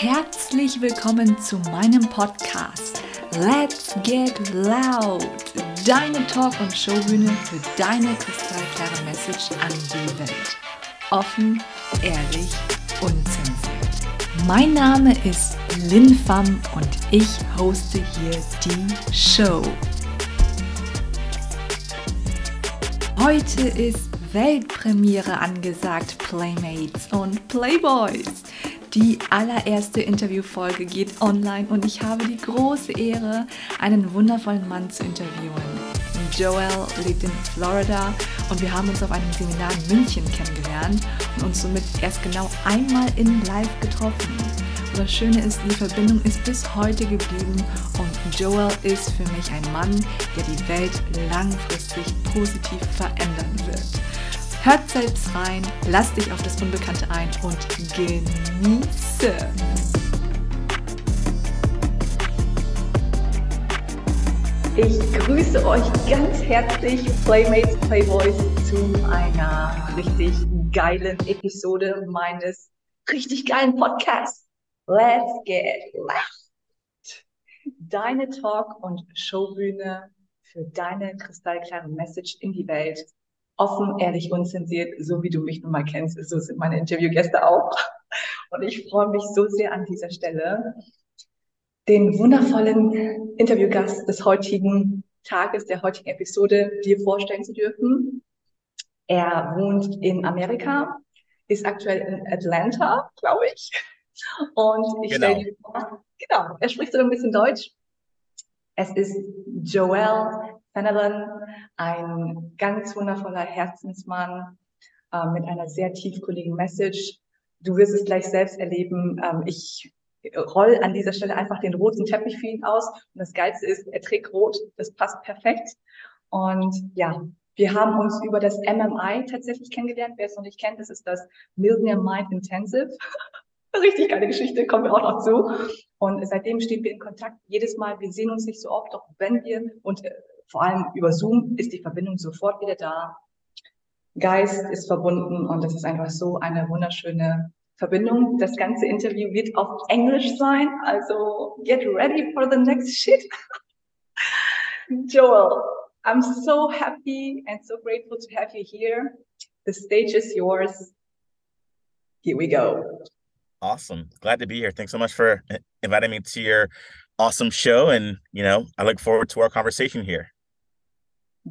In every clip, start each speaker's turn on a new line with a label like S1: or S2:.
S1: Herzlich willkommen zu meinem Podcast Let's Get Loud, deine Talk- und Showbühne für deine kristallklare Message an die Welt. Offen, ehrlich, unzensiert. Mein Name ist Lin Pham und ich hoste hier die Show. Heute ist Weltpremiere angesagt, Playmates und Playboys. Die allererste Interviewfolge geht online und ich habe die große Ehre, einen wundervollen Mann zu interviewen. Joel lebt in Florida und wir haben uns auf einem Seminar in München kennengelernt und uns somit erst genau einmal in Live getroffen. Und das Schöne ist, die Verbindung ist bis heute geblieben und Joel ist für mich ein Mann, der die Welt langfristig positiv verändern wird. Hört selbst rein, lass dich auf das Unbekannte ein und genieße. Ich grüße euch ganz herzlich, Playmates, Playboys, zu einer richtig geilen Episode meines richtig geilen Podcasts. Let's get loud. Deine Talk- und Showbühne für deine kristallklare Message in die Welt offen, ehrlich, unzensiert, so wie du mich nun mal kennst. So sind meine Interviewgäste auch. Und ich freue mich so sehr an dieser Stelle, den wundervollen Interviewgast des heutigen Tages, der heutigen Episode dir vorstellen zu dürfen. Er wohnt in Amerika, ist aktuell in Atlanta, glaube ich. Und ich genau. stelle dir vor, genau, er spricht so ein bisschen Deutsch. Es ist Joel Fenelon, ein ganz wundervoller Herzensmann äh, mit einer sehr tiefgründigen Message. Du wirst es gleich selbst erleben. Ähm, ich roll an dieser Stelle einfach den roten Teppich für ihn aus. Und das Geilste ist, er trägt rot. Das passt perfekt. Und ja, wir haben uns über das MMI tatsächlich kennengelernt. Wer es noch nicht kennt, das ist das Millionaire Mind Intensive. Richtig geile Geschichte, kommen wir auch noch zu. Und seitdem stehen wir in Kontakt. Jedes Mal, wir sehen uns nicht so oft, doch wenn wir und äh, vor allem über Zoom ist die Verbindung sofort wieder da. Geist ist verbunden und das ist einfach so eine wunderschöne Verbindung. Das ganze Interview wird auf Englisch sein, also get ready for the next shit. Joel, I'm so happy and so grateful to have you here. The stage is yours. Here we go.
S2: Awesome. Glad to be here. Thanks so much for inviting me to your awesome show. And, you know, I look forward to our conversation here.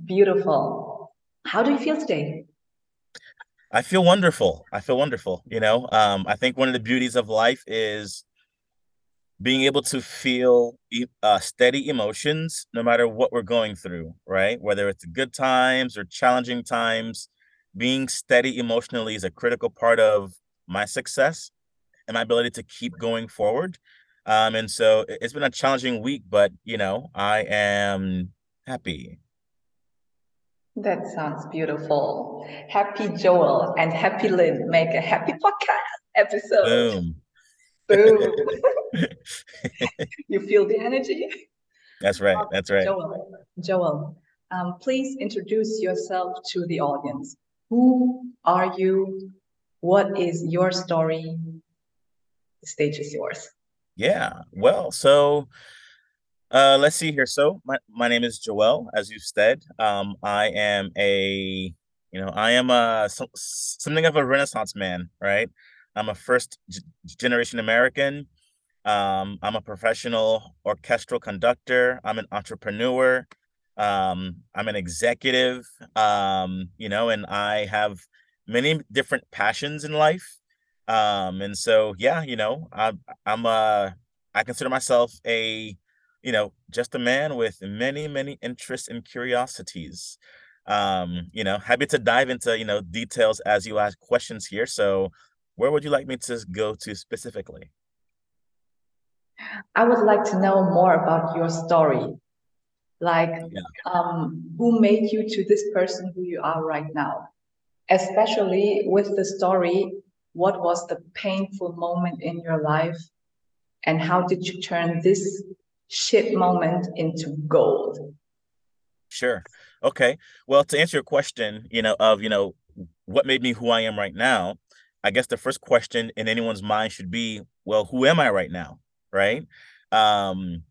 S1: Beautiful. How do you feel today?
S2: I feel wonderful. I feel wonderful. You know, um, I think one of the beauties of life is being able to feel uh, steady emotions no matter what we're going through, right? Whether it's good times or challenging times, being steady emotionally is a critical part of my success and my ability to keep going forward. Um, and so it's been a challenging week, but you know, I am happy.
S1: That sounds beautiful. Happy Joel and Happy Lin make a happy podcast episode.
S2: Boom.
S1: Boom. you feel the energy?
S2: That's right. Um, That's right.
S1: Joel, Joel um, please introduce yourself to the audience. Who are you? What is your story? The stage is yours.
S2: Yeah. Well, so uh, let's see here. So my, my name is Joel, as you said. Um, I am a, you know, I am a so, something of a Renaissance man, right? I'm a first g- generation American. Um, I'm a professional orchestral conductor. I'm an entrepreneur. Um, I'm an executive. Um, you know, and I have many different passions in life. Um, and so yeah, you know, I, I'm a, I consider myself a you know, just a man with many, many interests and curiosities. Um, you know, happy to dive into, you know, details as you ask questions here. So where would you like me to go to specifically?
S1: I would like to know more about your story. Like, yeah. um, who made you to this person who you are right now? Especially with the story, what was the painful moment in your life? And how did you turn this shit moment into gold.
S2: Sure. Okay. Well, to answer your question, you know, of, you know, what made me who I am right now, I guess the first question in anyone's mind should be, well, who am I right now? Right. Um,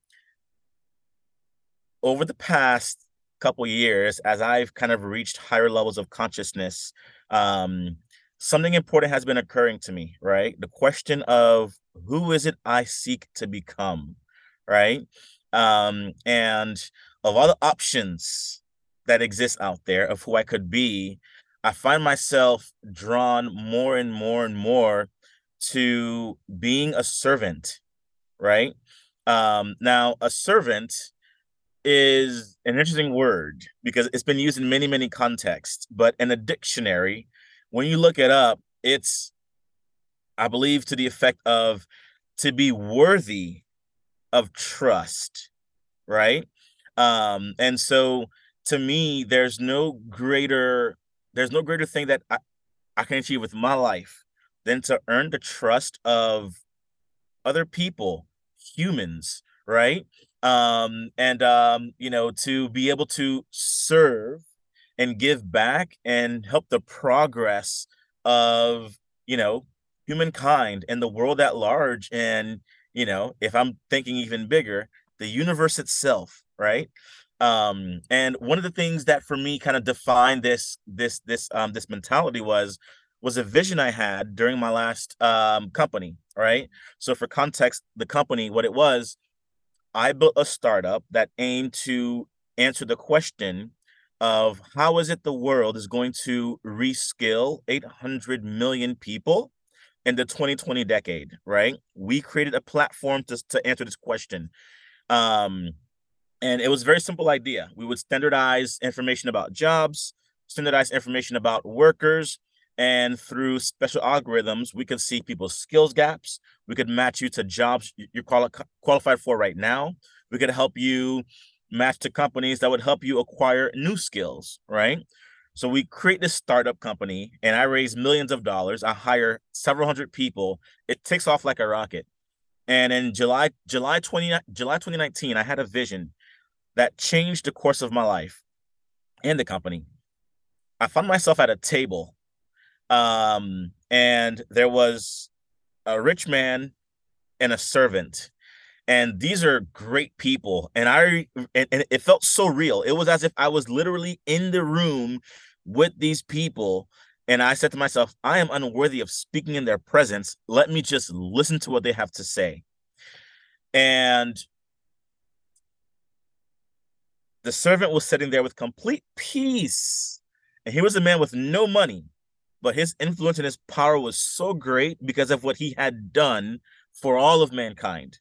S2: over the past couple years, as I've kind of reached higher levels of consciousness, um, something important has been occurring to me, right? The question of who is it I seek to become, right? Um, and of all the options that exist out there of who I could be, I find myself drawn more and more and more to being a servant, right? Um, now, a servant is an interesting word because it's been used in many, many contexts, but in a dictionary, when you look it up, it's, I believe, to the effect of to be worthy of trust, right? Um, and so to me, there's no greater there's no greater thing that I, I can achieve with my life than to earn the trust of other people, humans, right? Um, and um, you know, to be able to serve and give back and help the progress of, you know, humankind and the world at large. And, you know, if I'm thinking even bigger, the universe itself, right? um and one of the things that for me kind of defined this this this um this mentality was was a vision i had during my last um company right so for context the company what it was i built a startup that aimed to answer the question of how is it the world is going to reskill 800 million people in the 2020 decade right we created a platform to, to answer this question um and it was a very simple idea. We would standardize information about jobs, standardize information about workers, and through special algorithms, we could see people's skills gaps. We could match you to jobs you're quali- qualified for right now. We could help you match to companies that would help you acquire new skills, right? So we create this startup company and I raise millions of dollars. I hire several hundred people. It takes off like a rocket. And in July, July 20, July 2019, I had a vision that changed the course of my life and the company. I found myself at a table, um, and there was a rich man and a servant. And these are great people. And I and, and it felt so real. It was as if I was literally in the room with these people. And I said to myself, I am unworthy of speaking in their presence. Let me just listen to what they have to say. And the servant was sitting there with complete peace. And he was a man with no money, but his influence and his power was so great because of what he had done for all of mankind.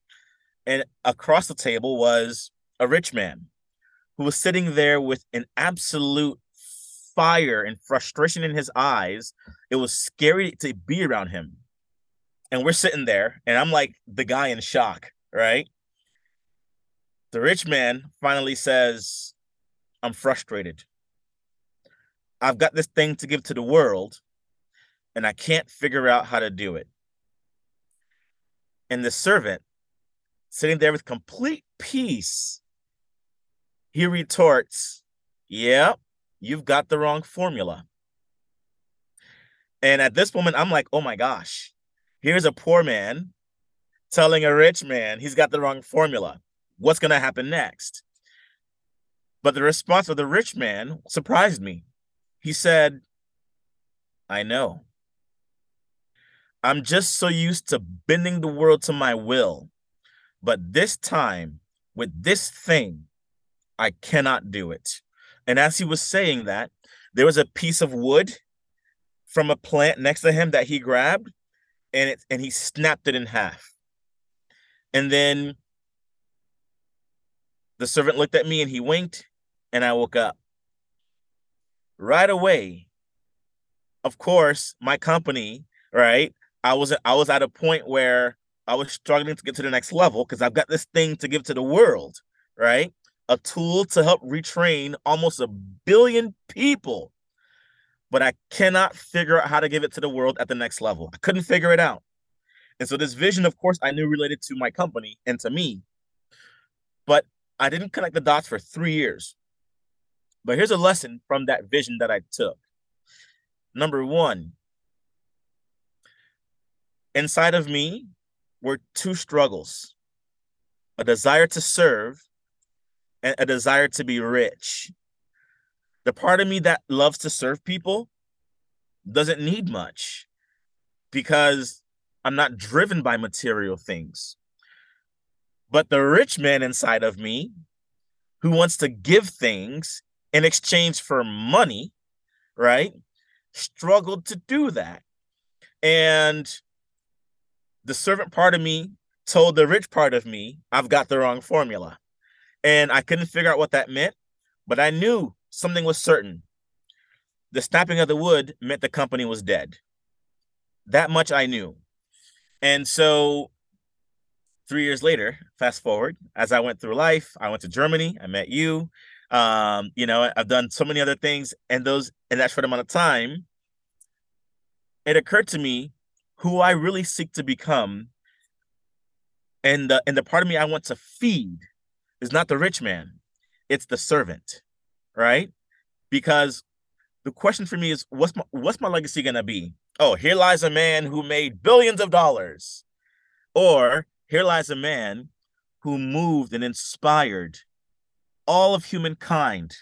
S2: And across the table was a rich man who was sitting there with an absolute fire and frustration in his eyes. It was scary to be around him. And we're sitting there, and I'm like the guy in shock, right? The rich man finally says, I'm frustrated. I've got this thing to give to the world, and I can't figure out how to do it. And the servant, sitting there with complete peace, he retorts, Yeah, you've got the wrong formula. And at this moment, I'm like, Oh my gosh, here's a poor man telling a rich man he's got the wrong formula what's going to happen next? But the response of the rich man surprised me. He said, I know. I'm just so used to bending the world to my will. But this time, with this thing, I cannot do it. And as he was saying that, there was a piece of wood from a plant next to him that he grabbed and it and he snapped it in half. And then the servant looked at me and he winked, and I woke up. Right away, of course, my company, right? I was I was at a point where I was struggling to get to the next level because I've got this thing to give to the world, right? A tool to help retrain almost a billion people. But I cannot figure out how to give it to the world at the next level. I couldn't figure it out. And so this vision, of course, I knew related to my company and to me. But I didn't connect the dots for three years. But here's a lesson from that vision that I took. Number one, inside of me were two struggles a desire to serve and a desire to be rich. The part of me that loves to serve people doesn't need much because I'm not driven by material things. But the rich man inside of me who wants to give things in exchange for money, right, struggled to do that. And the servant part of me told the rich part of me, I've got the wrong formula. And I couldn't figure out what that meant, but I knew something was certain. The snapping of the wood meant the company was dead. That much I knew. And so three years later, fast forward, as I went through life, I went to Germany, I met you. Um, you know, I've done so many other things, and those in that short amount of time, it occurred to me who I really seek to become and the and the part of me I want to feed is not the rich man, it's the servant, right? Because the question for me is what's my what's my legacy gonna be? Oh, here lies a man who made billions of dollars, or here lies a man who moved and inspired all of humankind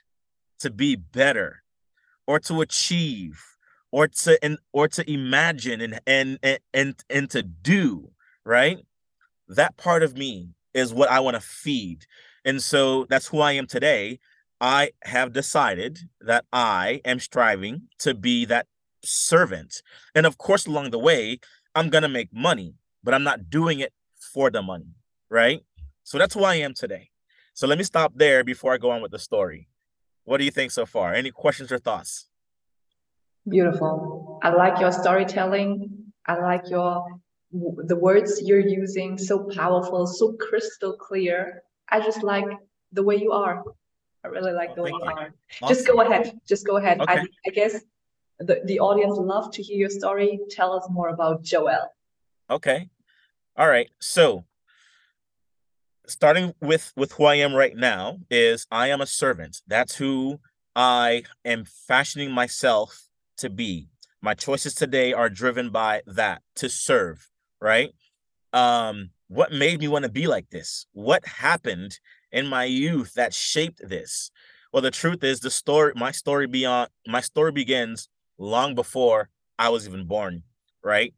S2: to be better, or to achieve, or to and or to imagine and and and and, and to do right that part of me is what I want to feed. And so that's who I am today. I have decided that I am striving to be that servant. And of course, along the way, I'm going to make money, but I'm not doing it for the money. Right. So that's who I am today. So let me stop there before I go on with the story. What do you think so far? Any questions or thoughts?
S1: Beautiful. I like your storytelling. I like your the words you're using so powerful, so crystal clear. I just like the way you are. I really like oh, the way you are. Awesome. Just go ahead. Just go ahead. Okay. I, I guess the, the audience love to hear your story. Tell us more about Joel.
S2: Okay. All right. So starting with with who I am right now is I am a servant. That's who I am fashioning myself to be. My choices today are driven by that to serve right? Um, what made me want to be like this? What happened in my youth that shaped this? Well, the truth is the story, my story beyond my story begins long before I was even born, right?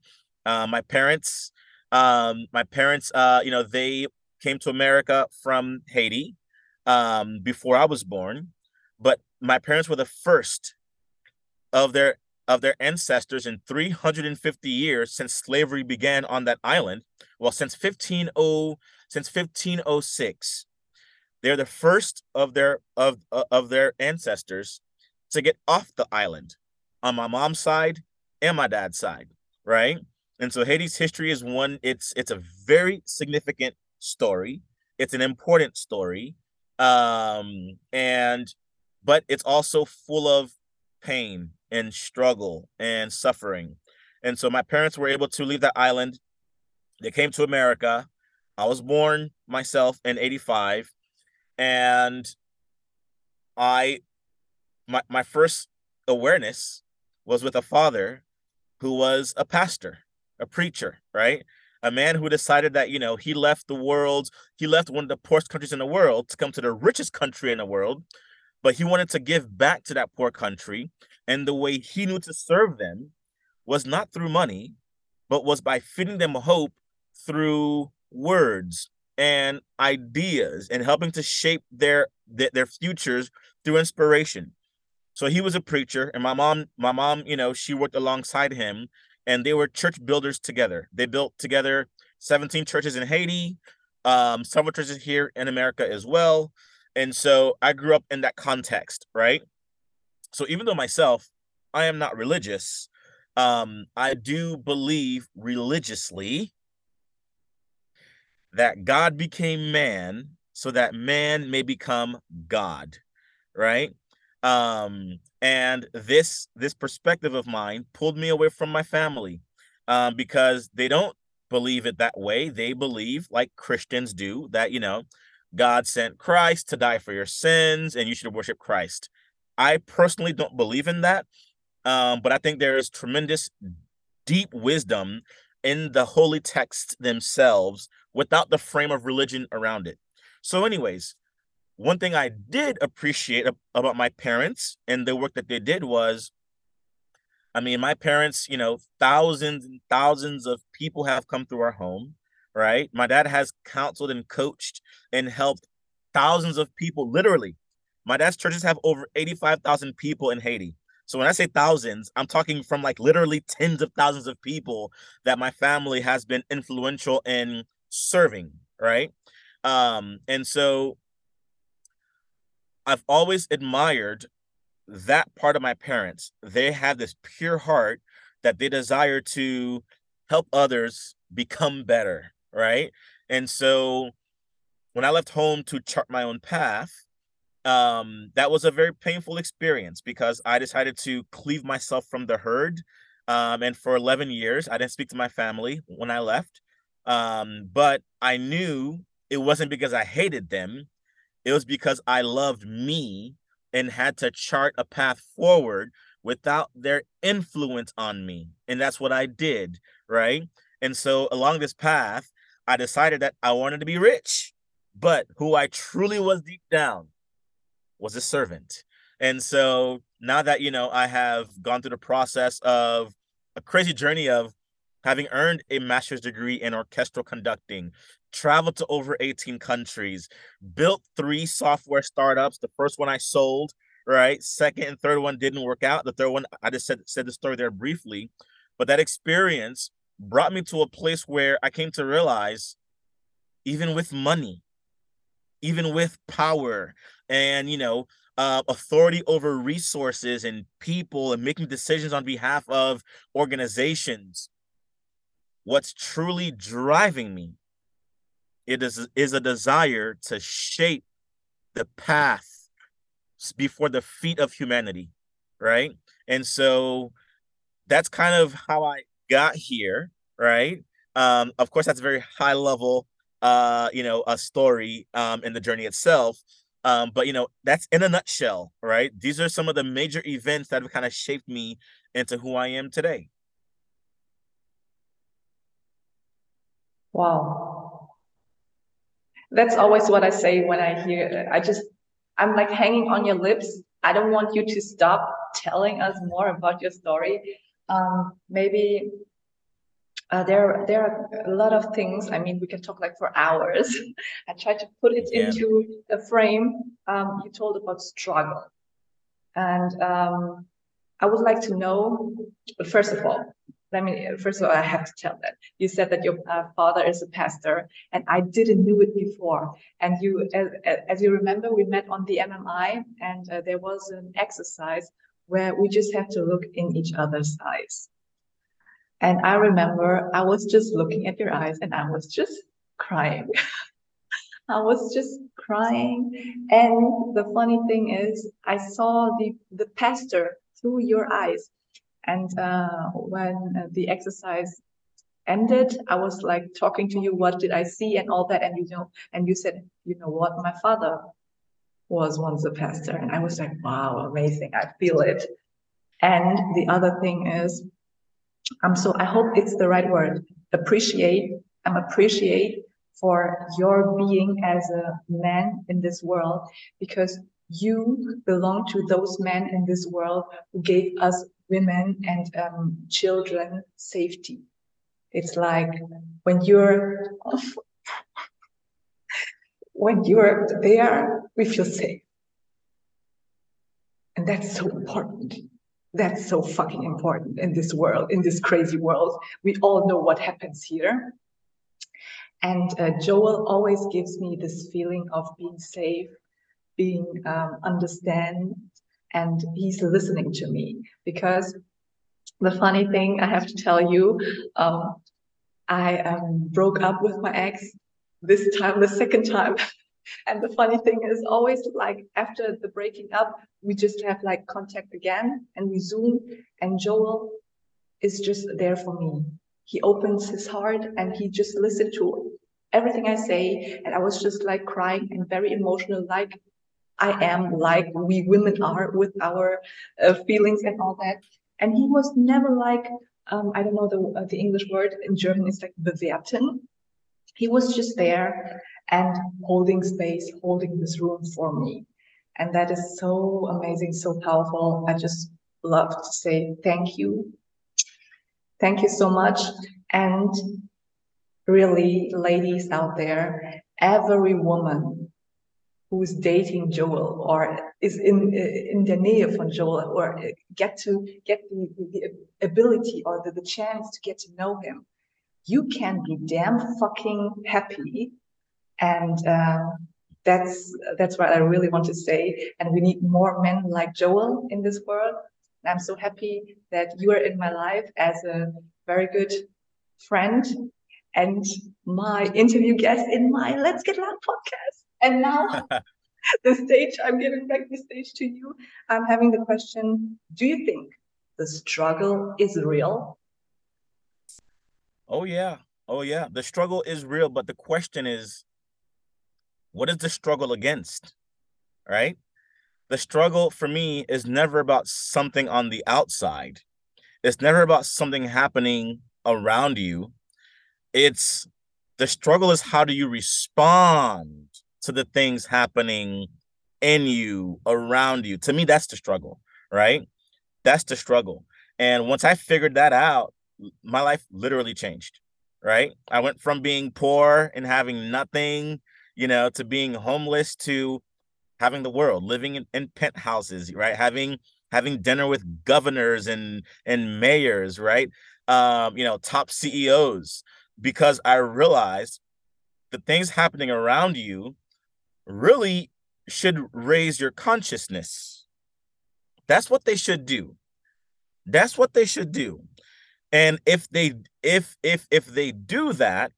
S2: Uh, my parents, um, my parents, uh, you know, they came to America from Haiti um, before I was born, but my parents were the first of their of their ancestors in 350 years since slavery began on that island. Well, since 150 since 1506, they're the first of their of uh, of their ancestors to get off the island on my mom's side and my dad's side, right? And so Haiti's history is one it's it's a very significant story. It's an important story. Um and but it's also full of pain and struggle and suffering. And so my parents were able to leave that island. They came to America. I was born myself in 85 and I my my first awareness was with a father who was a pastor, a preacher, right? A man who decided that, you know, he left the world, he left one of the poorest countries in the world to come to the richest country in the world, but he wanted to give back to that poor country and the way he knew to serve them was not through money, but was by feeding them hope through words and ideas and helping to shape their their futures through inspiration. So he was a preacher, and my mom, my mom, you know, she worked alongside him, and they were church builders together. They built together 17 churches in Haiti, um, several churches here in America as well. And so I grew up in that context, right? So even though myself, I am not religious, um, I do believe religiously that God became man so that man may become God, right? Um, and this this perspective of mine pulled me away from my family um, because they don't believe it that way. They believe, like Christians do, that you know, God sent Christ to die for your sins, and you should worship Christ. I personally don't believe in that, um, but I think there is tremendous, deep wisdom in the holy texts themselves without the frame of religion around it. So, anyways, one thing I did appreciate about my parents and the work that they did was I mean, my parents, you know, thousands and thousands of people have come through our home, right? My dad has counseled and coached and helped thousands of people, literally. My dad's churches have over 85,000 people in Haiti. So when I say thousands, I'm talking from like literally tens of thousands of people that my family has been influential in serving, right? Um, and so I've always admired that part of my parents. They have this pure heart that they desire to help others become better, right? And so when I left home to chart my own path, um, that was a very painful experience because I decided to cleave myself from the herd. Um, and for 11 years, I didn't speak to my family when I left. Um, but I knew it wasn't because I hated them, it was because I loved me and had to chart a path forward without their influence on me. And that's what I did, right? And so along this path, I decided that I wanted to be rich, but who I truly was deep down was a servant. And so now that, you know, I have gone through the process of a crazy journey of having earned a master's degree in orchestral conducting, traveled to over 18 countries, built three software startups. The first one I sold, right? Second and third one didn't work out. The third one, I just said, said the story there briefly. But that experience brought me to a place where I came to realize even with money, even with power and, you know, uh, authority over resources and people and making decisions on behalf of organizations, what's truly driving me it is is a desire to shape the path before the feet of humanity right? And so that's kind of how i got here right um of course that's a very high level uh you know a story um in the journey itself um but you know that's in a nutshell right these are some of the major events that have kind of shaped me into who i am today
S1: wow that's always what I say when I hear. I just I'm like hanging on your lips. I don't want you to stop telling us more about your story. Um, maybe uh, there there are a lot of things. I mean, we can talk like for hours. I try to put it yeah. into a frame. Um, you told about struggle, and um, I would like to know. But first of all, let me first of all i have to tell that you said that your uh, father is a pastor and i didn't knew it before and you as, as you remember we met on the mmi and uh, there was an exercise where we just have to look in each other's eyes and i remember i was just looking at your eyes and i was just crying I was just crying. And the funny thing is, I saw the, the pastor through your eyes. And uh, when the exercise ended, I was like talking to you, what did I see and all that. And you know, and you said, you know what, my father was once a pastor. And I was like, wow, amazing. I feel it. And the other thing is, um, so I hope it's the right word. Appreciate. I'm appreciate for your being as a man in this world because you belong to those men in this world who gave us women and um, children safety. It's like when you're when you're there, we feel safe. And that's so important. That's so fucking important in this world, in this crazy world. We all know what happens here. And uh, Joel always gives me this feeling of being safe, being um, understand, and he's listening to me because the funny thing I have to tell you, um, I um, broke up with my ex this time, the second time. and the funny thing is always like after the breaking up, we just have like contact again and we Zoom and Joel is just there for me. He opens his heart and he just listened to everything I say. And I was just like crying and very emotional, like I am like we women are with our uh, feelings and all that. And he was never like, um, I don't know the uh, the English word in German. It's like bewerten. He was just there and holding space, holding this room for me, and that is so amazing, so powerful. I just love to say thank you, thank you so much, and really, ladies out there, every woman who's dating Joel or is in in the near von Joel or get to get the, the ability or the, the chance to get to know him, you can be damn fucking happy, and uh, that's that's what I really want to say. And we need more men like Joel in this world. And I'm so happy that you are in my life as a very good friend and my interview guest in my Let's Get Loud podcast. And now the stage, I'm giving back the stage to you. I'm having the question Do you think the struggle is real?
S2: Oh, yeah. Oh, yeah. The struggle is real. But the question is what is the struggle against? Right? The struggle for me is never about something on the outside, it's never about something happening around you. It's the struggle is how do you respond to the things happening in you, around you. To me, that's the struggle, right? That's the struggle. And once I figured that out, my life literally changed, right? I went from being poor and having nothing, you know, to being homeless to having the world, living in, in penthouses, right? Having having dinner with governors and and mayors, right? Um, you know, top CEOs, because I realized the things happening around you really should raise your consciousness. That's what they should do. That's what they should do. And if they if if if they do that,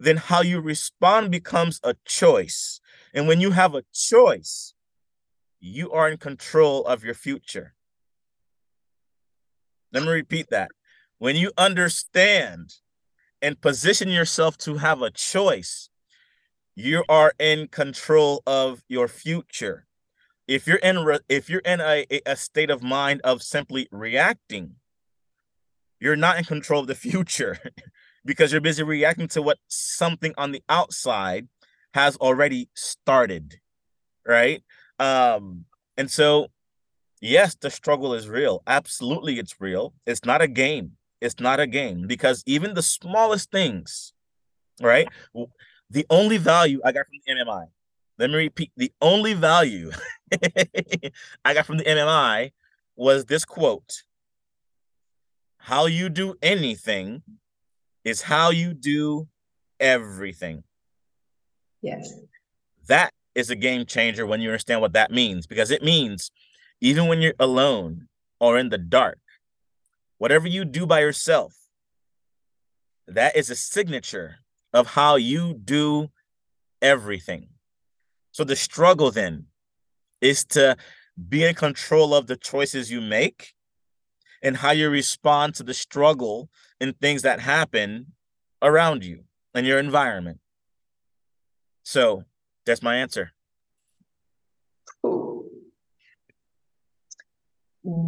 S2: then how you respond becomes a choice. And when you have a choice, you are in control of your future. Let me repeat that. When you understand and position yourself to have a choice, you are in control of your future. If you're in re- if you're in a, a state of mind of simply reacting, you're not in control of the future because you're busy reacting to what something on the outside has already started, right? Um, and so yes, the struggle is real. Absolutely, it's real. It's not a game. It's not a game because even the smallest things, right? The only value I got from the MMI, let me repeat, the only value I got from the MMI was this quote How you do anything is how you do everything.
S1: Yes.
S2: That is a game changer when you understand what that means because it means even when you're alone or in the dark, whatever you do by yourself, that is a signature of how you do everything. So the struggle then is to be in control of the choices you make and how you respond to the struggle and things that happen around you and your environment. So that's my answer.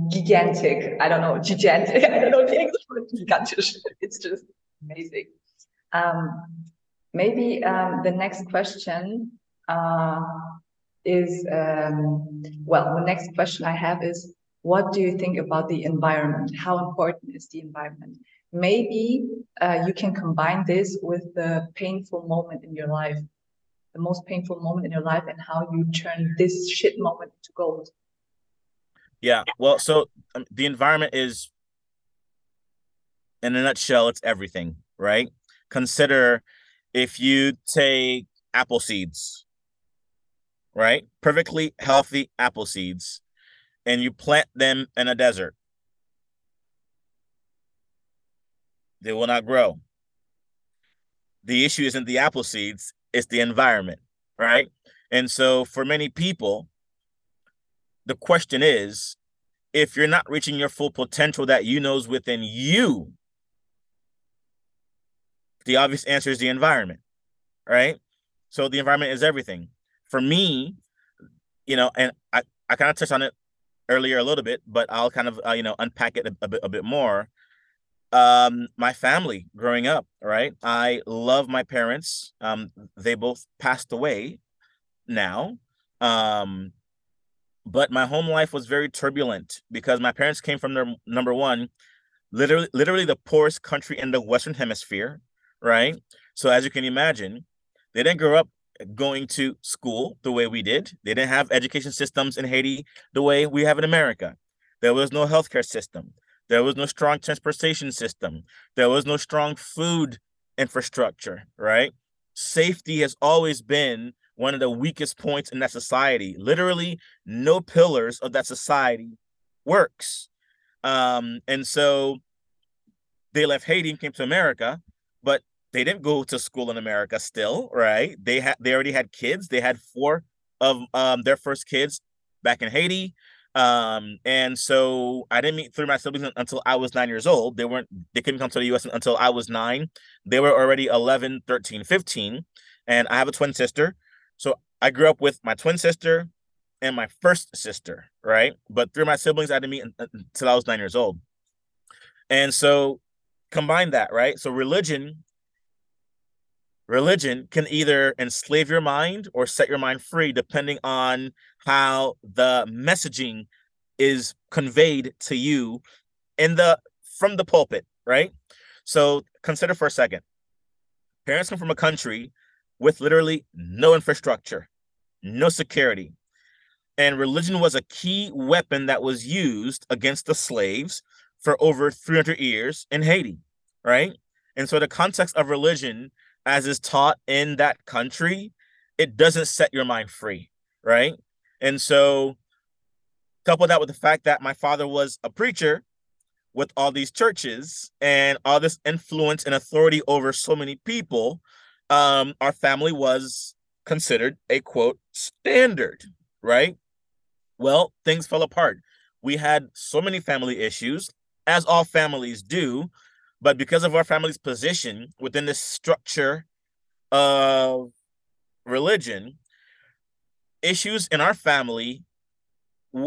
S1: Gigantic. I don't know. Gigantic. I don't know the English word. It's just amazing. Um, maybe um, the next question uh, is um, well, the next question I have is what do you think about the environment? How important is the environment? Maybe uh, you can combine this with the painful moment in your life, the most painful moment in your life, and how you turn this shit moment to gold.
S2: Yeah, well, so um, the environment is, in a nutshell, it's everything, right? consider if you take apple seeds, right? Perfectly healthy apple seeds, and you plant them in a desert, they will not grow. The issue isn't the apple seeds, it's the environment, right? And so for many people, the question is if you're not reaching your full potential that you know is within you, the obvious answer is the environment, right? So the environment is everything. For me, you know, and I, I kind of touched on it earlier a little bit, but I'll kind of, uh, you know, unpack it a, a, bit, a bit more. um my family growing up right? I love my parents. Um they both passed away now. Um but my home life was very turbulent because my parents came from their number one literally literally the poorest country in the western hemisphere right? So as you can imagine they didn't grow up going to school the way we did they didn't have education systems in haiti the way we have in america there was no healthcare system there was no strong transportation system. There was no strong food infrastructure, right? Safety has always been one of the weakest points in that society. Literally, no pillars of that society works. Um, and so they left Haiti and came to America, but they didn't go to school in America still, right? They had they already had kids. They had four of um, their first kids back in Haiti. Um, and so I didn't meet three of my siblings until I was nine years old. They weren't, they couldn't come to the US until I was nine. They were already 11, 13, 15. And I have a twin sister. So I grew up with my twin sister and my first sister, right? But three of my siblings I didn't meet until I was nine years old. And so combine that, right? So religion religion can either enslave your mind or set your mind free depending on how the messaging is conveyed to you in the from the pulpit right? So consider for a second. Parents come from a country with literally no infrastructure no security and religion was a key weapon that was used against the slaves for over 300 years in Haiti right? And so the context of religion as is taught in that country, it doesn't set your mind free, right? And so, couple that with the fact that my father was a preacher with all these churches and all this influence and authority over so many people, um, our family was considered a quote standard, right? Well, things fell apart. We had so many family issues, as all families do, but because of our family's position within this structure of religion, issues in our family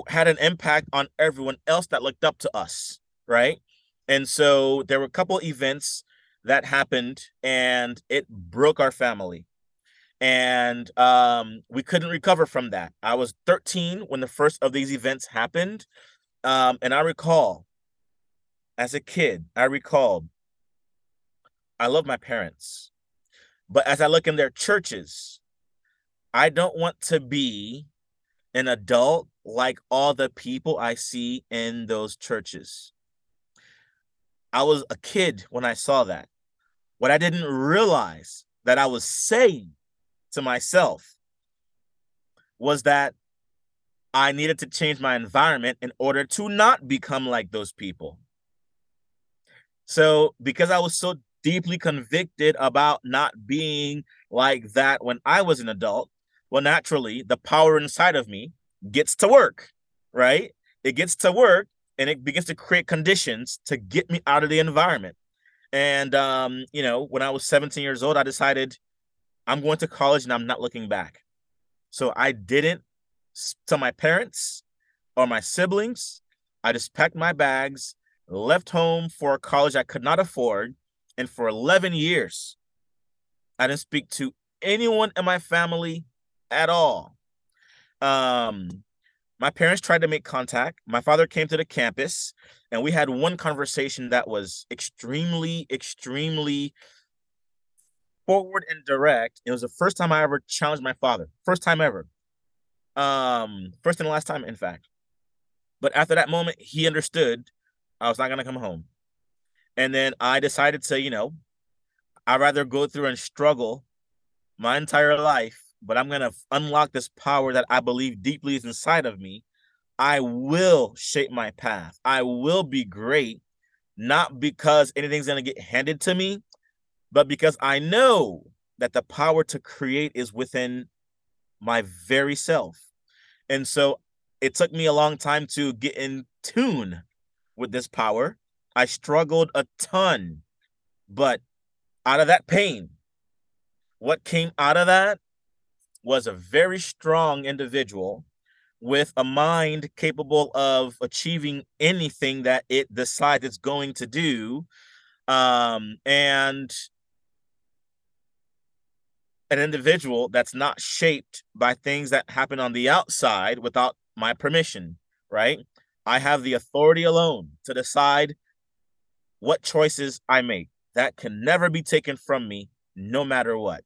S2: had an impact on everyone else that looked up to us, right? And so there were a couple events that happened and it broke our family. And um, we couldn't recover from that. I was 13 when the first of these events happened. Um, and I recall as a kid, I recalled I love my parents, but as I look in their churches, I don't want to be an adult like all the people I see in those churches. I was a kid when I saw that. What I didn't realize that I was saying to myself was that I needed to change my environment in order to not become like those people. So, because I was so deeply convicted about not being like that when I was an adult, well, naturally, the power inside of me gets to work, right? It gets to work and it begins to create conditions to get me out of the environment. And, um, you know, when I was 17 years old, I decided I'm going to college and I'm not looking back. So I didn't tell my parents or my siblings. I just packed my bags left home for a college I could not afford. And for 11 years, I didn't speak to anyone in my family at all. Um, my parents tried to make contact. My father came to the campus and we had one conversation that was extremely, extremely forward and direct. It was the first time I ever challenged my father. First time ever. Um, first and last time, in fact. But after that moment, he understood I was not going to come home. And then I decided to, you know, I'd rather go through and struggle my entire life, but I'm going to unlock this power that I believe deeply is inside of me. I will shape my path. I will be great, not because anything's going to get handed to me, but because I know that the power to create is within my very self. And so it took me a long time to get in tune with this power. I struggled a ton, but out of that pain, what came out of that was a very strong individual with a mind capable of achieving anything that it decides it's going to do. Um, and an individual that's not shaped by things that happen on the outside without my permission, right? I have the authority alone to decide what choices I make. That can never be taken from me, no matter what.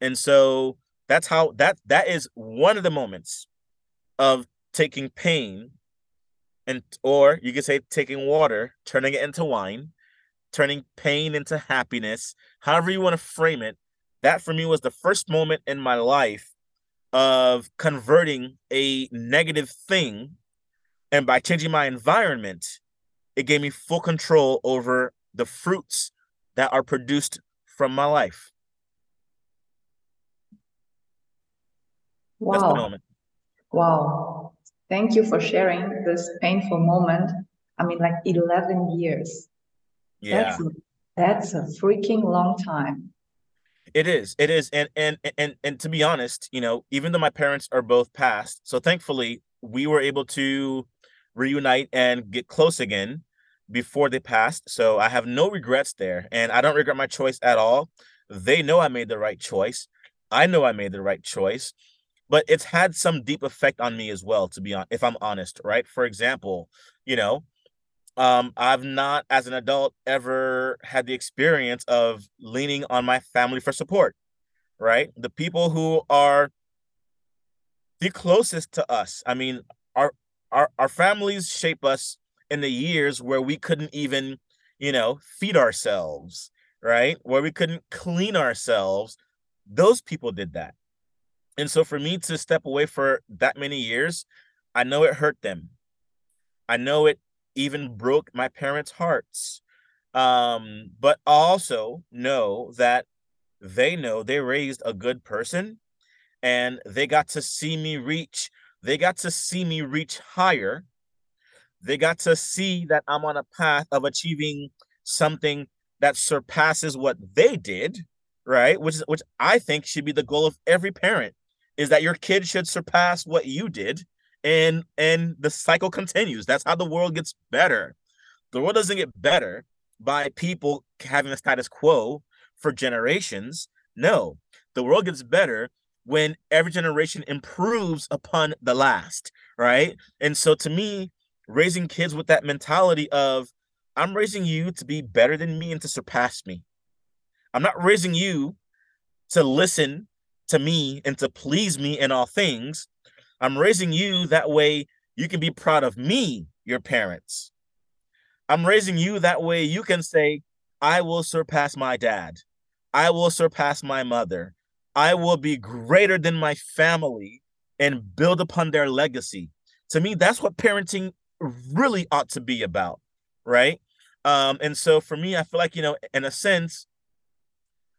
S2: And so that's how that that is one of the moments of taking pain and or you could say taking water, turning it into wine, turning pain into happiness, however you want to frame it. That for me was the first moment in my life of converting a negative thing and by changing my environment, it gave me full control over the fruits that are produced from my life.
S1: Wow. Wow. Thank you for sharing this painful moment. I mean, like 11 years.
S2: Yeah.
S1: That's a, that's a freaking long time.
S2: It is. It is. And and and and to be honest, you know, even though my parents are both passed, so thankfully we were able to reunite and get close again before they passed. So I have no regrets there. And I don't regret my choice at all. They know I made the right choice. I know I made the right choice but it's had some deep effect on me as well to be on if i'm honest right for example you know um i've not as an adult ever had the experience of leaning on my family for support right the people who are the closest to us i mean our our, our families shape us in the years where we couldn't even you know feed ourselves right where we couldn't clean ourselves those people did that and so for me to step away for that many years, I know it hurt them. I know it even broke my parents' hearts. Um, but also know that they know they raised a good person and they got to see me reach, they got to see me reach higher. They got to see that I'm on a path of achieving something that surpasses what they did, right? Which is which I think should be the goal of every parent is that your kid should surpass what you did and and the cycle continues that's how the world gets better the world doesn't get better by people having a status quo for generations no the world gets better when every generation improves upon the last right and so to me raising kids with that mentality of i'm raising you to be better than me and to surpass me i'm not raising you to listen to me and to please me in all things. I'm raising you that way you can be proud of me, your parents. I'm raising you that way you can say, I will surpass my dad. I will surpass my mother. I will be greater than my family and build upon their legacy. To me, that's what parenting really ought to be about, right? Um, and so for me, I feel like, you know, in a sense,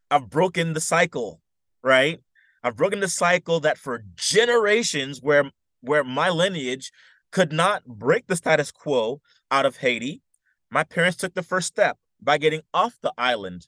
S2: I've broken the cycle, right? I've broken the cycle that for generations where where my lineage could not break the status quo out of Haiti, my parents took the first step by getting off the island.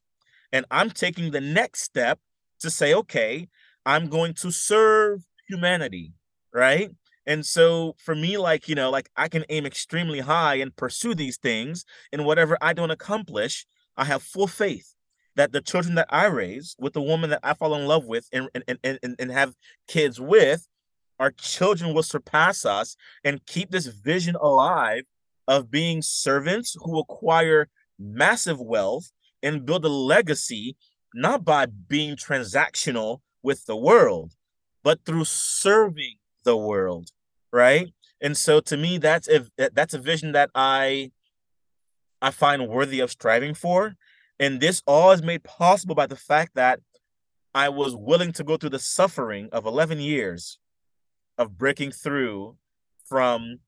S2: And I'm taking the next step to say, okay, I'm going to serve humanity, right? And so for me, like, you know, like I can aim extremely high and pursue these things. And whatever I don't accomplish, I have full faith that the children that I raise with the woman that I fall in love with and and, and, and, and have kids with, our children will surpass us and keep this vision alive of being servants who acquire massive wealth and build a legacy, not by being transactional with the world, but through serving the world, right? And so to me, that's a that's a vision that I I find worthy of striving for. And this all is made possible by the fact that I was willing to go through the suffering of 11 years of breaking through from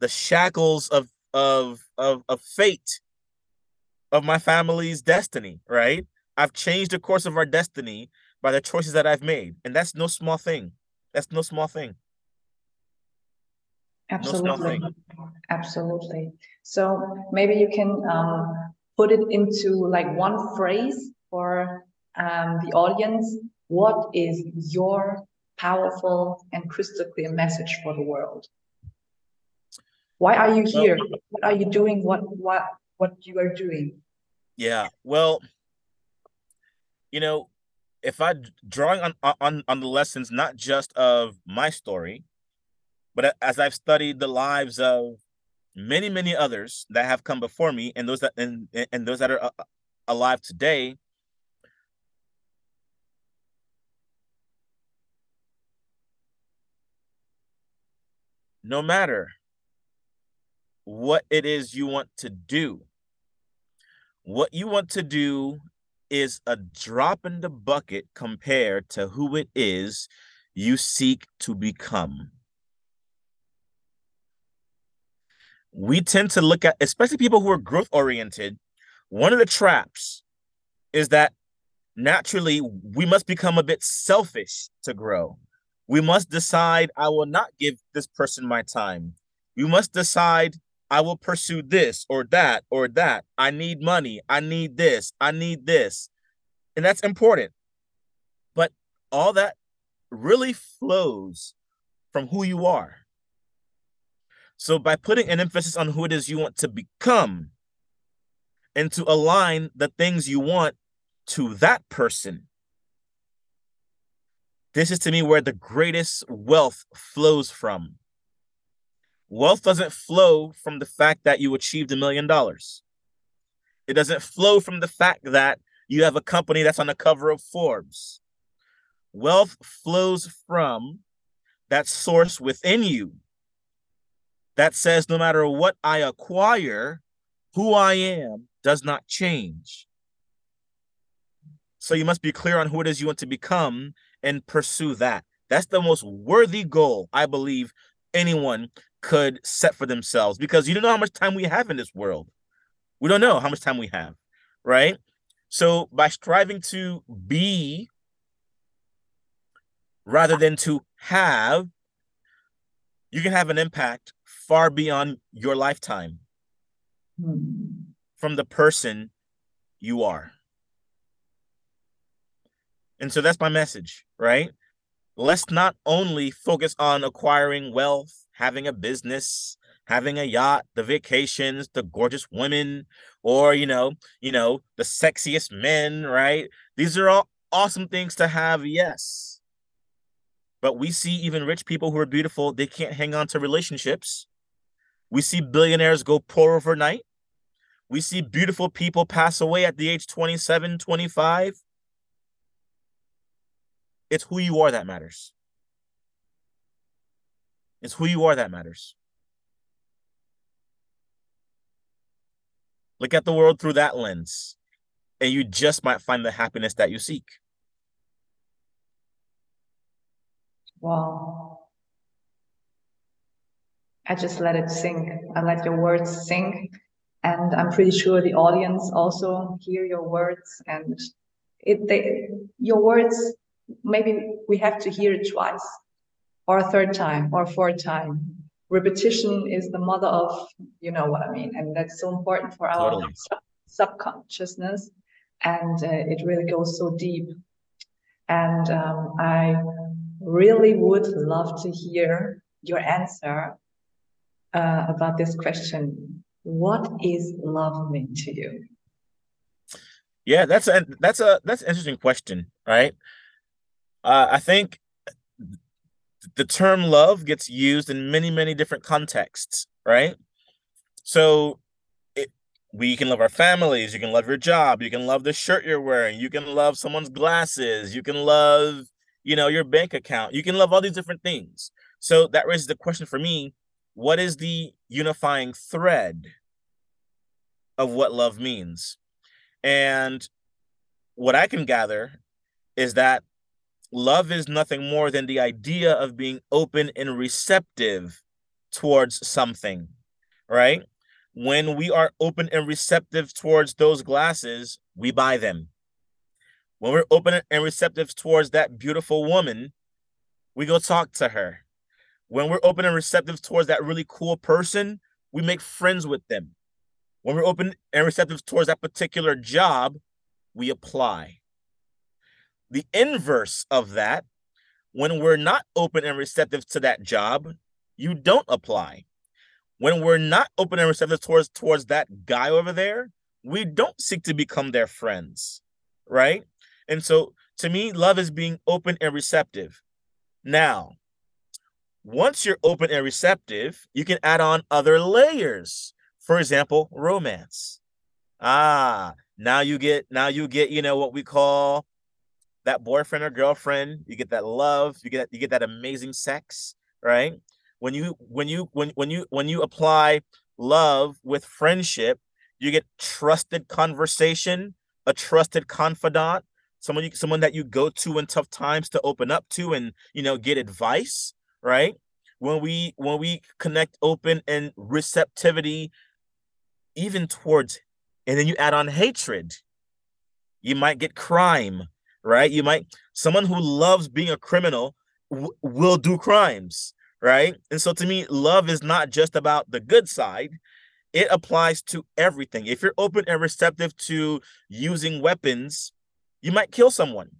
S2: the shackles of of of, of fate of my family's destiny, right? I've changed the course of our destiny by the choices that I've made. And that's no small thing. That's no small thing.
S1: Absolutely. No thing. Absolutely. So maybe you can um, put it into like one phrase for um, the audience. What is your powerful and crystal clear message for the world? Why are you here? What are you doing? What what what you are doing?
S2: Yeah. Well, you know, if I drawing on on on the lessons not just of my story, but as I've studied the lives of many many others that have come before me and those that and and those that are uh, alive today, no matter what it is you want to do, what you want to do is a drop in the bucket compared to who it is you seek to become. We tend to look at, especially people who are growth oriented, one of the traps is that naturally we must become a bit selfish to grow. We must decide, I will not give this person my time. We must decide, I will pursue this or that or that. I need money. I need this. I need this. And that's important. But all that really flows from who you are. So by putting an emphasis on who it is you want to become and to align the things you want to that person, this is to me where the greatest wealth flows from. Wealth doesn't flow from the fact that you achieved a million dollars. It doesn't flow from the fact that you have a company that's on the cover of Forbes. Wealth flows from that source within you that says no matter what I acquire, who I am does not change. So you must be clear on who it is you want to become and pursue that. That's the most worthy goal, I believe, anyone could set for themselves because you don't know how much time we have in this world. We don't know how much time we have, right? So by striving to be rather than to have, you can have an impact far beyond your lifetime from the person you are. And so that's my message, right? Let's not only focus on acquiring wealth having a business, having a yacht, the vacations, the gorgeous women, or you know, you know, the sexiest men, right? These are all awesome things to have, yes. But we see even rich people who are beautiful, they can't hang on to relationships. We see billionaires go poor overnight. We see beautiful people pass away at the age 27, 25. It's who you are that matters. It's who you are that matters. Look at the world through that lens, and you just might find the happiness that you seek.
S1: Wow. I just let it sink. I let your words sink. And I'm pretty sure the audience also hear your words and it they your words maybe we have to hear it twice or a third time or a fourth time. Repetition is the mother of, you know what I mean, and that's so important for our totally. sub subconsciousness, and uh, it really goes so deep. And um, I really would love to hear your answer uh, about this question. What is love mean to you?
S2: Yeah, that's a that's a that's an interesting question, right? Uh, I think the term love gets used in many many different contexts right? So it, we can love our families you can love your job you can love the shirt you're wearing you can love someone's glasses you can love you know your bank account you can love all these different things. So that raises the question for me what is the unifying thread of what love means? And what i can gather is that love is nothing more than the idea of being open and receptive towards something, right? When we are open and receptive towards those glasses, we buy them. When we're open and receptive towards that beautiful woman, we go talk to her. When we're open and receptive towards that really cool person, we make friends with them. When we're open and receptive towards that particular job, we apply. The inverse of that, when we're not open and receptive to that job, you don't apply. When we're not open and receptive towards towards that guy over there, we don't seek to become their friends, right? And so to me, love is being open and receptive. Now, once you're open and receptive, you can add on other layers. For example, romance. Ah, now you get now you get, you know, what we call that boyfriend or girlfriend, you get that love, you get you get that amazing sex, right? When you when you when when you when you apply love with friendship, you get trusted conversation, a trusted confidant, someone you, someone that you go to in tough times to open up to and you know get advice, right? When we when we connect open and receptivity even towards and then you add on hatred, you might get crime, right? You might someone who loves being a criminal w- will do crimes, right? And so to me, love is not just about the good side. It applies to everything. If you're open and receptive to using weapons, you might kill someone.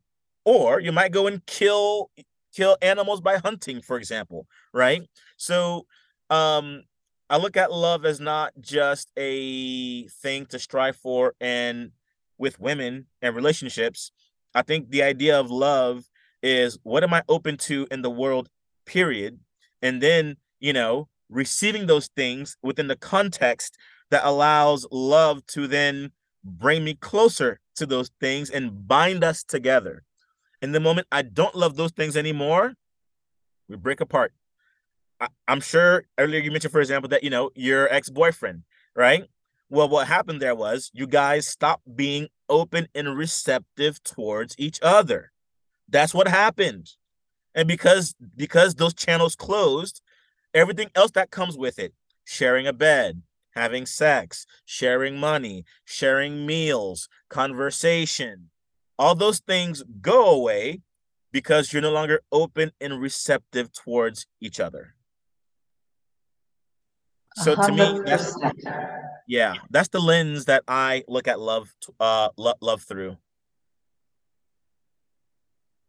S2: Or you might go and kill kill animals by hunting, for example, right? So um I look at love as not just a thing to strive for and with women and relationships. I think the idea of love is what am I open to in the world, period. And then, you know, receiving those things within the context that allows love to then bring me closer to those things and bind us together. In the moment I don't love those things anymore, we break apart. I, am sure earlier you mentioned, for example, that you know your ex-boyfriend, right? Well, what happened there was you guys stopped being open and receptive towards each other. That's what happened. And because because those channels closed, everything else that comes with it, sharing a bed, having sex, sharing money, sharing meals, conversation, all those things go away because you're no longer open and receptive towards each other. So to me, that's yeah, that's the lens that I look at love uh lo- love through.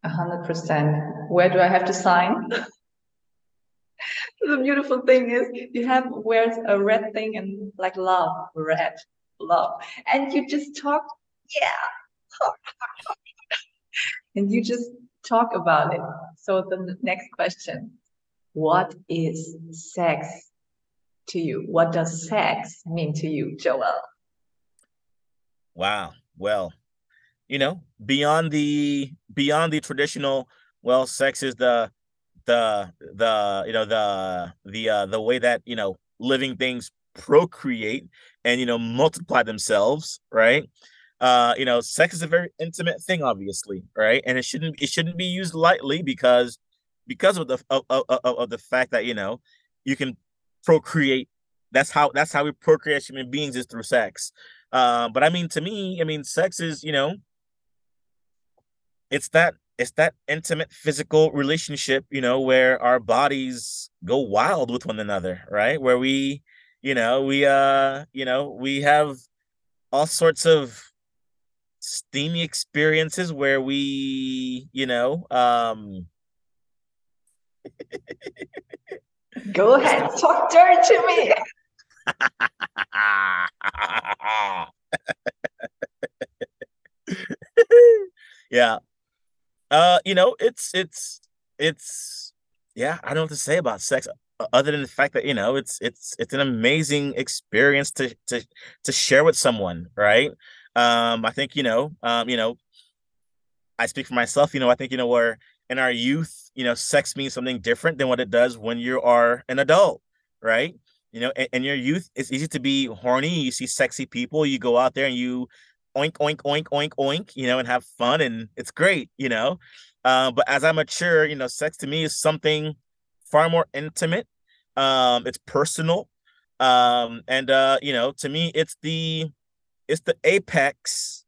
S1: A hundred percent. Where do I have to sign? the beautiful thing is you have wears a red thing and like love, red, love. And you just talk, yeah. and you just talk about it. So the next question. What is sex to you? What does sex mean to you, Joel?
S2: Wow. Well, you know, beyond the beyond the traditional, well, sex is the the the you know the the uh the way that you know living things procreate and you know multiply themselves right uh you know sex is a very intimate thing obviously right and it shouldn't it shouldn't be used lightly because because of the of, of, of the fact that you know you can procreate that's how that's how we procreate human beings is through sex uh, but i mean to me i mean sex is you know it's that it's that intimate physical relationship, you know, where our bodies go wild with one another, right? Where we, you know, we uh, you know, we have all sorts of steamy experiences where we, you know, um
S1: Go ahead, talk dirt to me.
S2: yeah uh, you know, it's it's it's yeah, I don't know what to say about sex other than the fact that you know it's it's it's an amazing experience to to to share with someone, right? Um, I think you know, um, you know, I speak for myself. You know, I think you know where in our youth, you know, sex means something different than what it does when you are an adult, right? You know, in, your youth, it's easy to be horny. You see sexy people, you go out there and you oink oink oink oink oink you know and have fun and it's great you know uh, but as i mature you know sex to me is something far more intimate um it's personal um and uh you know to me it's the it's the apex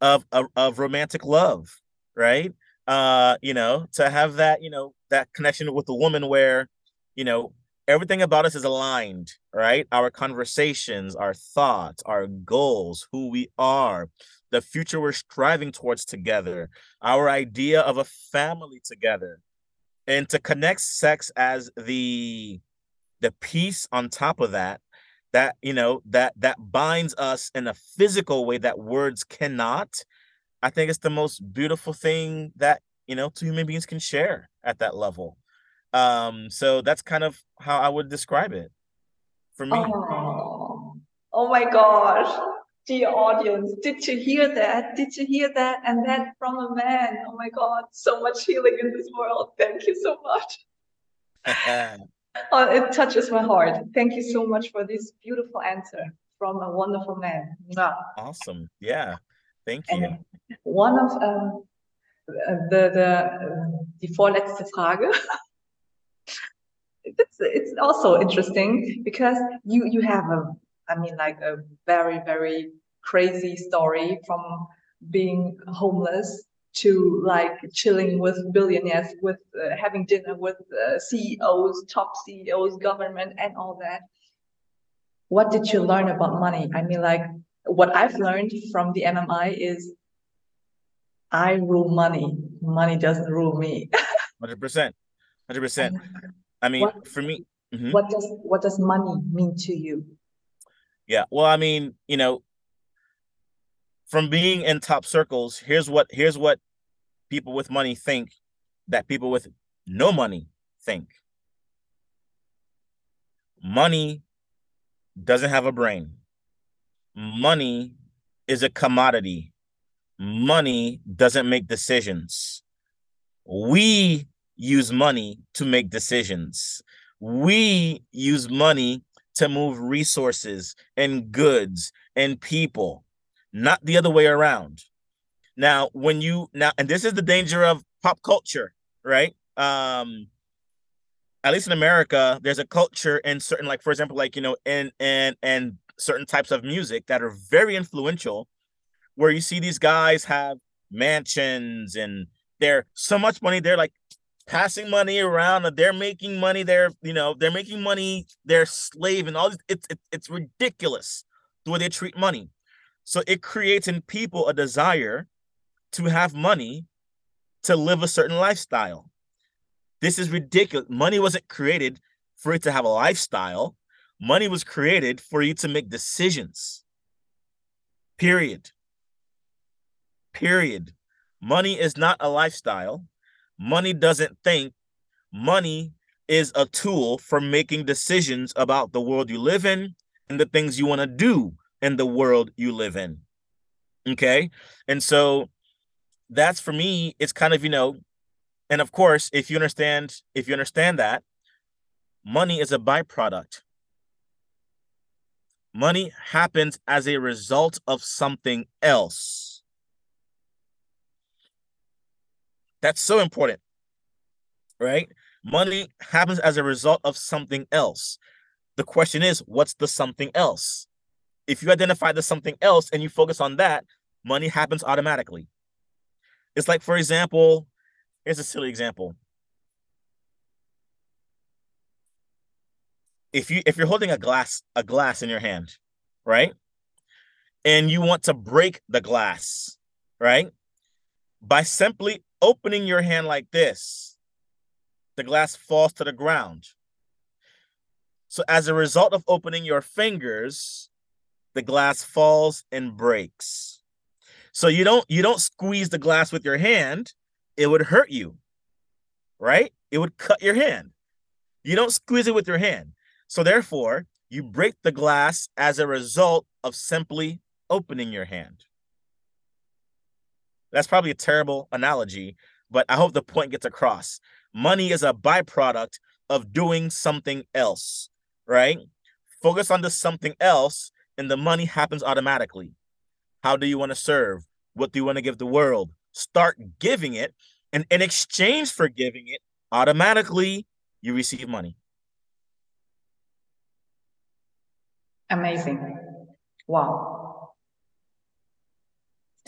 S2: of of, of romantic love right uh you know to have that you know that connection with a woman where you know everything about us is aligned, right? Our conversations, our thoughts, our goals, who we are, the future we're striving towards together, our idea of a family together. And to connect sex as the the piece on top of that, that you know that that binds us in a physical way that words cannot i think it's the most beautiful thing that you know two human beings can share at that level. Um so that's kind of how i would describe it for me.
S1: Oh, oh my gosh. Dear audience did you hear that? Did you hear that? And that from a man oh my god so much healing in this world. Thank you so much. Oh, it touches my heart. Thank you so much for this beautiful answer from a wonderful man.
S2: Awesome. Yeah. Thank you. And
S1: one of um, the the die vorletzte Frage. it's it's also interesting because you you have a I mean like a very very crazy story from being homeless to like chilling with billionaires, with uh, having dinner with uh, CEOs, top CEOs, government, and all that. What did you learn about money? I mean, like what I've learned from the MMI is I rule money. Money doesn't rule me.
S2: Hundred percent, hundred percent. I mean, what, for me,
S1: mm-hmm. what does what does money mean to you?
S2: Yeah, well, I mean, you know, from being in top circles, here's what here's what people with money think that people with no money think. Money doesn't have a brain. Money is a commodity. Money doesn't make decisions. We use money to make decisions. We use money to move resources and goods and people not the other way around. Now, when you now, and this is the danger of pop culture, right? Um, at least in America, there's a culture in certain, like for example, like you know, in and and certain types of music that are very influential, where you see these guys have mansions and they're so much money, they're like passing money around, they're making money, they're you know, they're making money, they're slave and all this. It's it, it's ridiculous the way they treat money. So it creates in people a desire to have money to live a certain lifestyle. This is ridiculous. Money wasn't created for it to have a lifestyle. Money was created for you to make decisions. Period. Period. Money is not a lifestyle. Money doesn't think. Money is a tool for making decisions about the world you live in and the things you want to do in the world you live in. Okay. And so that's for me, it's kind of, you know, and of course, if you understand, if you understand that, money is a byproduct. Money happens as a result of something else. That's so important, right? Money happens as a result of something else. The question is, what's the something else? if you identify the something else and you focus on that, money happens automatically. It's like, for example, here's a silly example. If you if you're holding a glass a glass in your hand, right? And you want to break the glass, right? By simply opening your hand like this, the glass falls to the ground. So as a result of opening your fingers, the glass falls and breaks. So you don't you don't squeeze the glass with your hand, it would hurt you. Right? It would cut your hand. You don't squeeze it with your hand. So therefore, you break the glass as a result of simply opening your hand. That's probably a terrible analogy, but I hope the point gets across. Money is a byproduct of doing something else, right? Focus on the something else and the money happens automatically. How do you want to serve? What do you want to give the world? Start giving it, and in exchange for giving it, automatically you receive money.
S1: Amazing. Wow.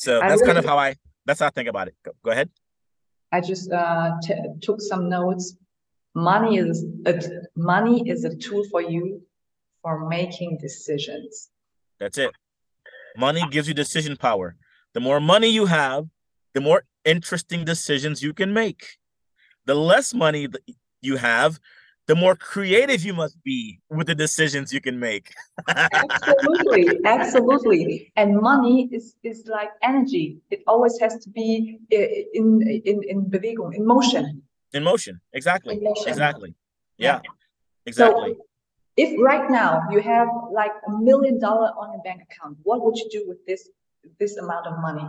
S2: So that's really, kind of how I that's how I think about it. Go, go ahead.
S1: I just uh, took some notes. Money is a, money is a tool for you for making decisions.
S2: That's it. Money gives you decision power. The more money you have, the more interesting decisions you can make. The less money that you have, the more creative you must be with the decisions you can make.
S1: absolutely, absolutely. And money is is like energy. It always has to be uh, in in in Bewegung, in motion.
S2: In motion, exactly, in motion. exactly. Yeah, yeah. exactly.
S1: So, if right now you have like a million dollar on your bank account, what would you do with this this amount of money?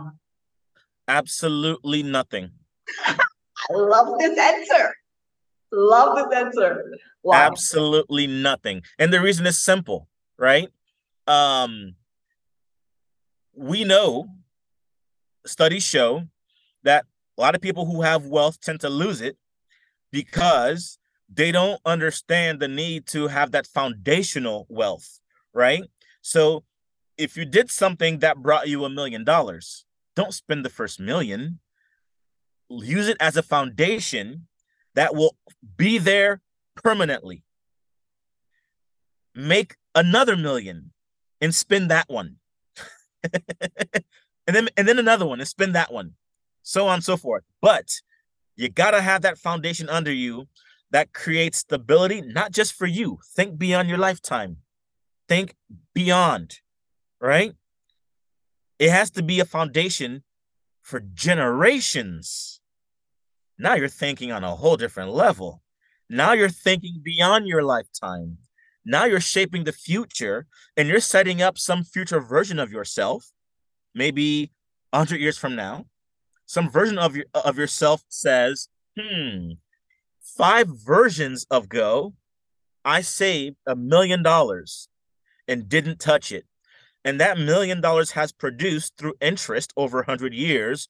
S2: Absolutely nothing.
S1: I love this answer. Love this answer.
S2: Wow. Absolutely nothing. And the reason is simple, right? Um, we know studies show that a lot of people who have wealth tend to lose it because they don't understand the need to have that foundational wealth, right? So if you did something that brought you a million dollars, don't spend the first million. Use it as a foundation that will be there permanently. Make another million and spend that one. and then and then another one and spend that one. So on and so forth. But you got to have that foundation under you that creates stability, not just for you. Think beyond your lifetime. Think beyond, right? It has to be a foundation for generations. Now you're thinking on a whole different level. Now you're thinking beyond your lifetime. Now you're shaping the future and you're setting up some future version of yourself, maybe 100 years from now. Some version of your of yourself says, "Hmm, five versions of Go, I saved a million dollars and didn't touch it. And that million dollars has produced through interest over 100 years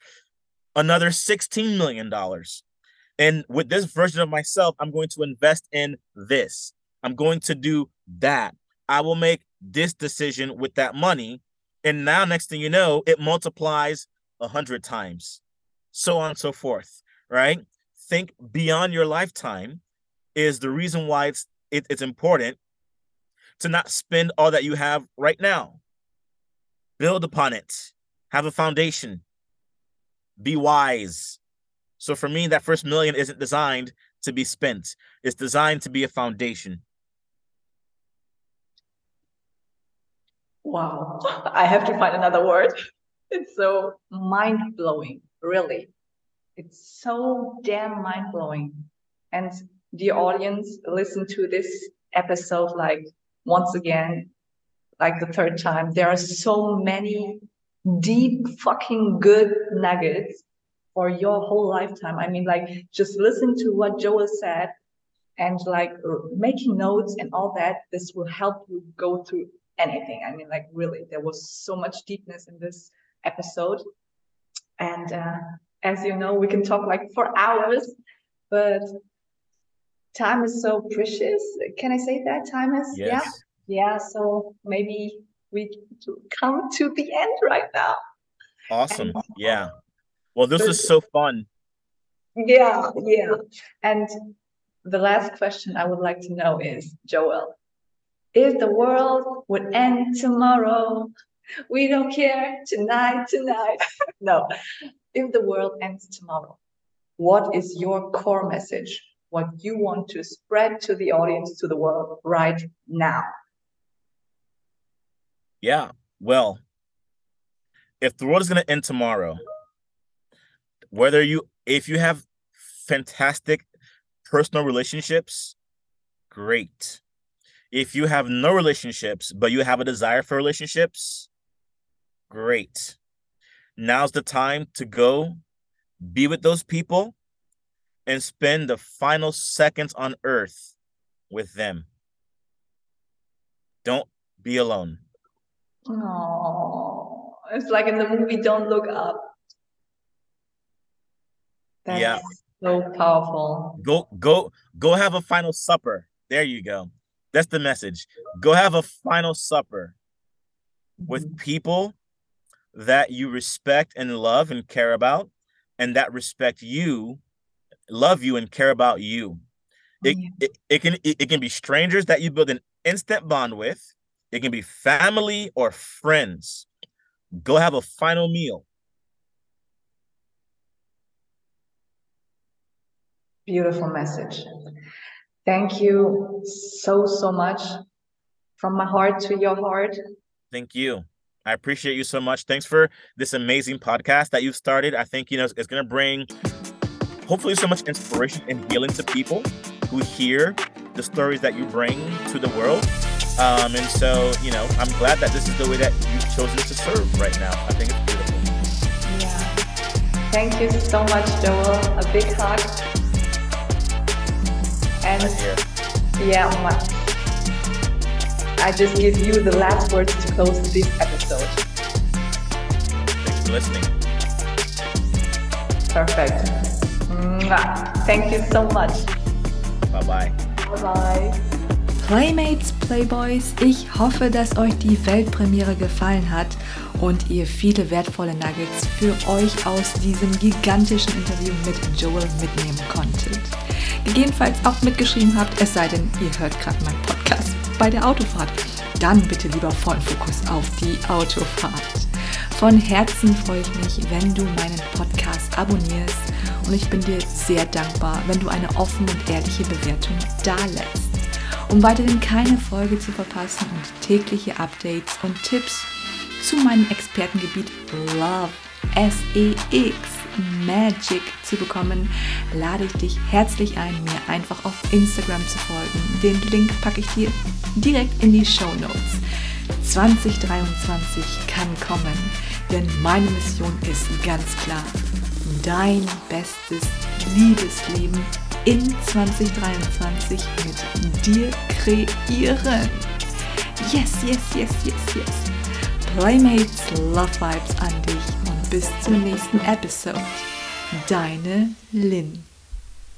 S2: another $16 million. And with this version of myself, I'm going to invest in this. I'm going to do that. I will make this decision with that money. And now, next thing you know, it multiplies a hundred times, so on and so forth. Right? Think beyond your lifetime is the reason why it's it, it's important to not spend all that you have right now. Build upon it. Have a foundation be wise. So for me, that first million isn't designed to be spent. It's designed to be a foundation.
S1: Wow. I have to find another word. It's so mind blowing, really. It's so damn mind blowing. And the audience listen to this episode like once again, like the third time. There are so many deep fucking good nuggets for your whole lifetime. I mean, like just listen to what Joel said and like making notes and all that. This will help you go through anything. I mean, like really, there was so much deepness in this episode. And uh, as you know, we can talk like for hours, but time is so precious. Can I say that? Time is, yes. yeah. Yeah. So maybe we come to the end right now.
S2: Awesome. And, yeah. Well, this is so fun.
S1: Yeah, yeah. And the last question I would like to know is, Joel, if the world would end tomorrow, we don't care tonight, tonight. no, if the world ends tomorrow, what is your core message? What you want to spread to the audience, to the world right now?
S2: Yeah. Well, if the world is going to end tomorrow, whether you, if you have fantastic personal relationships, great. If you have no relationships, but you have a desire for relationships, great. Now's the time to go be with those people and spend the final seconds on earth with them. Don't be alone.
S1: Oh, it's like in the movie Don't Look Up. That's yeah. so powerful.
S2: Go go go have a final supper. There you go. That's the message. Go have a final supper mm-hmm. with people that you respect and love and care about and that respect you, love you and care about you. It, yeah. it, it can it, it can be strangers that you build an instant bond with it can be family or friends. Go have a final meal.
S1: Beautiful message.
S3: Thank you so, so much from my heart to your heart.
S2: Thank you. I appreciate you so much. Thanks for this amazing podcast that you've started. I think, you know, it's going to bring hopefully so much inspiration and healing to people who hear the stories that you bring to the world. Um, and so, you know, I'm glad that this is the way that you've chosen to serve right now. I think it's beautiful.
S3: Yeah. Thank you so much, Joel. A big hug. And yeah, I just give you the last words to close this episode.
S2: Thanks for listening.
S3: Perfect. Thank you so much.
S2: Bye bye.
S3: Bye bye.
S1: Playmates, Playboys, ich hoffe, dass euch die Weltpremiere gefallen hat und ihr viele wertvolle Nuggets für euch aus diesem gigantischen Interview mit Joel mitnehmen konntet. Gegebenenfalls auch mitgeschrieben habt, es sei denn, ihr hört gerade meinen Podcast bei der Autofahrt. Dann bitte lieber vollen Fokus auf die Autofahrt. Von Herzen freue ich mich, wenn du meinen Podcast abonnierst und ich bin dir sehr dankbar, wenn du eine offene und ehrliche Bewertung dalässt. Um weiterhin keine Folge zu verpassen und tägliche Updates und Tipps zu meinem Expertengebiet Love, S-E-X, Magic zu bekommen, lade ich dich herzlich ein, mir einfach auf Instagram zu folgen. Den Link packe ich dir direkt in die Show Notes. 2023 kann kommen, denn meine Mission ist ganz klar, dein bestes Liebesleben in 2023 mit dir kreieren. Yes, yes, yes, yes, yes. Playmates Love Vibes an dich und bis zur nächsten Episode. Deine Lynn.